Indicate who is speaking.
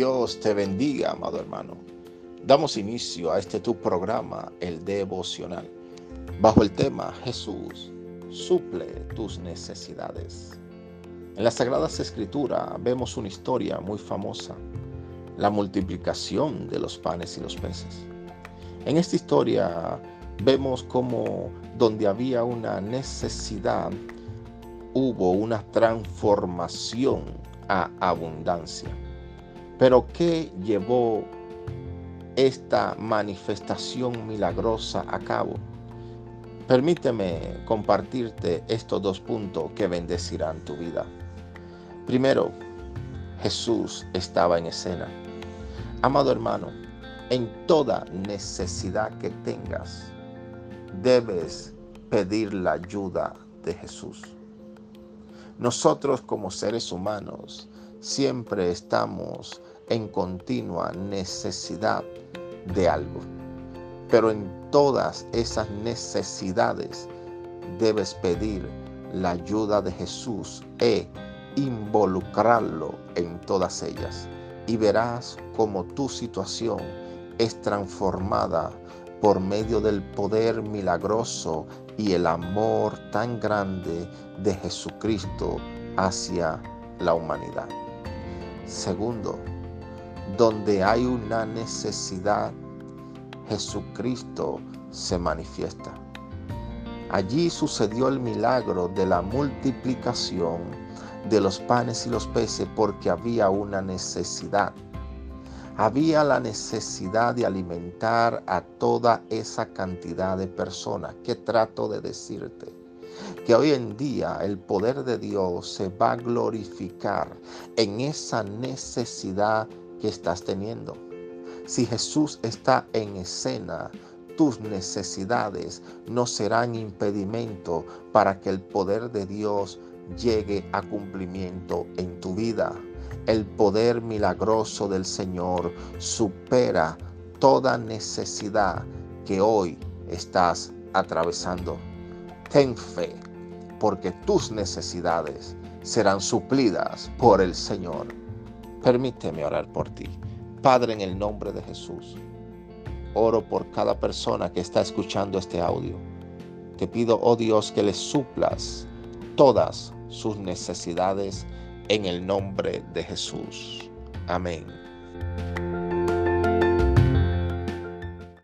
Speaker 1: Dios te bendiga, amado hermano. Damos inicio a este tu programa, el devocional, bajo el tema Jesús suple tus necesidades. En las Sagradas Escrituras vemos una historia muy famosa, la multiplicación de los panes y los peces. En esta historia vemos como donde había una necesidad, hubo una transformación a abundancia. Pero ¿qué llevó esta manifestación milagrosa a cabo? Permíteme compartirte estos dos puntos que bendecirán tu vida. Primero, Jesús estaba en escena. Amado hermano, en toda necesidad que tengas, debes pedir la ayuda de Jesús. Nosotros como seres humanos siempre estamos en continua necesidad de algo. Pero en todas esas necesidades debes pedir la ayuda de Jesús e involucrarlo en todas ellas. Y verás cómo tu situación es transformada por medio del poder milagroso y el amor tan grande de Jesucristo hacia la humanidad. Segundo, donde hay una necesidad, Jesucristo se manifiesta. Allí sucedió el milagro de la multiplicación de los panes y los peces porque había una necesidad. Había la necesidad de alimentar a toda esa cantidad de personas. ¿Qué trato de decirte? que hoy en día el poder de Dios se va a glorificar en esa necesidad que estás teniendo. Si Jesús está en escena, tus necesidades no serán impedimento para que el poder de Dios llegue a cumplimiento en tu vida. El poder milagroso del Señor supera toda necesidad que hoy estás atravesando. Ten fe, porque tus necesidades serán suplidas por el Señor. Permíteme orar por ti. Padre, en el nombre de Jesús, oro por cada persona que está escuchando este audio. Te pido, oh Dios, que le suplas todas sus necesidades en el nombre de Jesús. Amén.